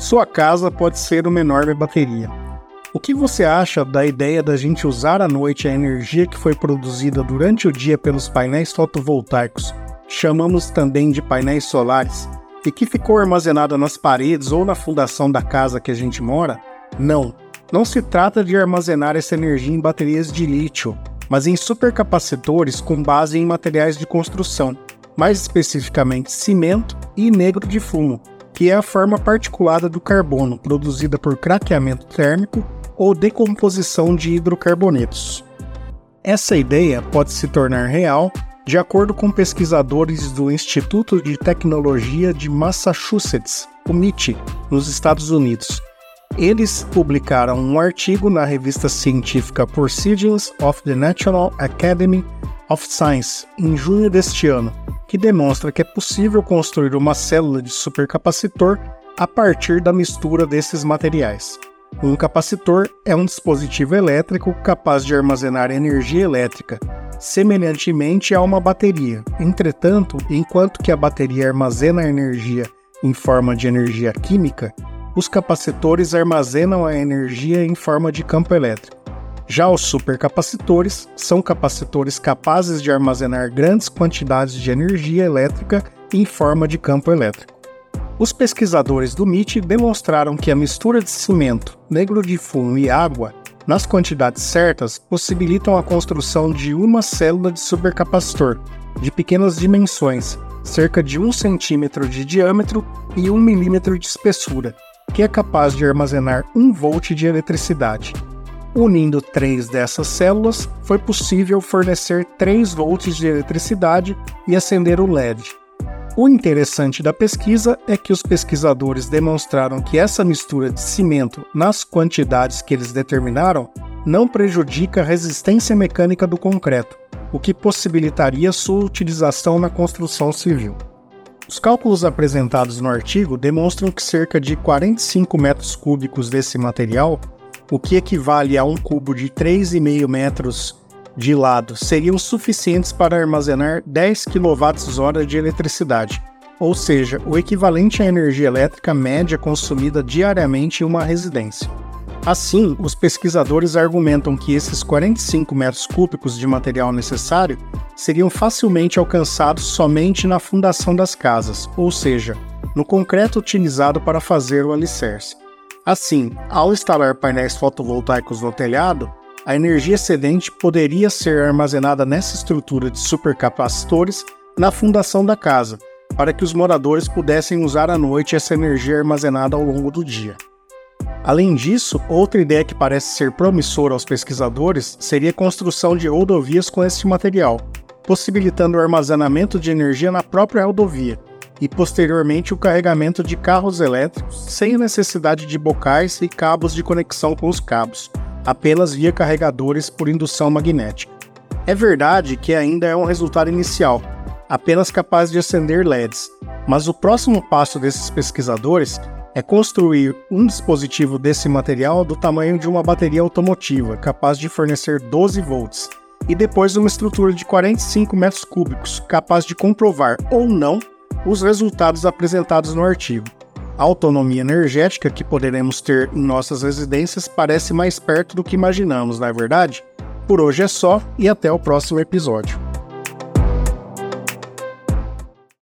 Sua casa pode ser uma enorme bateria. O que você acha da ideia da gente usar à noite a energia que foi produzida durante o dia pelos painéis fotovoltaicos, chamamos também de painéis solares, e que ficou armazenada nas paredes ou na fundação da casa que a gente mora? Não, não se trata de armazenar essa energia em baterias de lítio, mas em supercapacitores com base em materiais de construção, mais especificamente cimento e negro de fumo, que é a forma particulada do carbono produzida por craqueamento térmico ou decomposição de hidrocarbonetos. Essa ideia pode se tornar real de acordo com pesquisadores do Instituto de Tecnologia de Massachusetts, o MIT, nos Estados Unidos. Eles publicaram um artigo na revista científica Proceedings of the National Academy of Science em junho deste ano, que demonstra que é possível construir uma célula de supercapacitor a partir da mistura desses materiais. Um capacitor é um dispositivo elétrico capaz de armazenar energia elétrica, semelhantemente a uma bateria. Entretanto, enquanto que a bateria armazena energia em forma de energia química, os capacitores armazenam a energia em forma de campo elétrico. Já os supercapacitores são capacitores capazes de armazenar grandes quantidades de energia elétrica em forma de campo elétrico. Os pesquisadores do MIT demonstraram que a mistura de cimento, negro de fumo e água, nas quantidades certas, possibilitam a construção de uma célula de supercapacitor, de pequenas dimensões, cerca de 1 centímetro de diâmetro e 1 milímetro de espessura, que é capaz de armazenar 1 volt de eletricidade. Unindo três dessas células, foi possível fornecer 3 volts de eletricidade e acender o LED. O interessante da pesquisa é que os pesquisadores demonstraram que essa mistura de cimento nas quantidades que eles determinaram não prejudica a resistência mecânica do concreto, o que possibilitaria sua utilização na construção civil. Os cálculos apresentados no artigo demonstram que cerca de 45 metros cúbicos desse material o que equivale a um cubo de 3,5 metros de lado, seriam suficientes para armazenar 10 kWh de eletricidade, ou seja, o equivalente à energia elétrica média consumida diariamente em uma residência. Assim, os pesquisadores argumentam que esses 45 metros cúbicos de material necessário seriam facilmente alcançados somente na fundação das casas, ou seja, no concreto utilizado para fazer o alicerce. Assim, ao instalar painéis fotovoltaicos no telhado, a energia excedente poderia ser armazenada nessa estrutura de supercapacitores na fundação da casa, para que os moradores pudessem usar à noite essa energia armazenada ao longo do dia. Além disso, outra ideia que parece ser promissora aos pesquisadores seria a construção de rodovias com este material, possibilitando o armazenamento de energia na própria rodovia, e posteriormente o carregamento de carros elétricos sem necessidade de bocais e cabos de conexão com os cabos, apenas via carregadores por indução magnética. É verdade que ainda é um resultado inicial, apenas capaz de acender LEDs, mas o próximo passo desses pesquisadores é construir um dispositivo desse material do tamanho de uma bateria automotiva, capaz de fornecer 12 volts, e depois uma estrutura de 45 metros cúbicos, capaz de comprovar ou não os resultados apresentados no artigo. A autonomia energética que poderemos ter em nossas residências parece mais perto do que imaginamos, não é verdade? Por hoje é só e até o próximo episódio.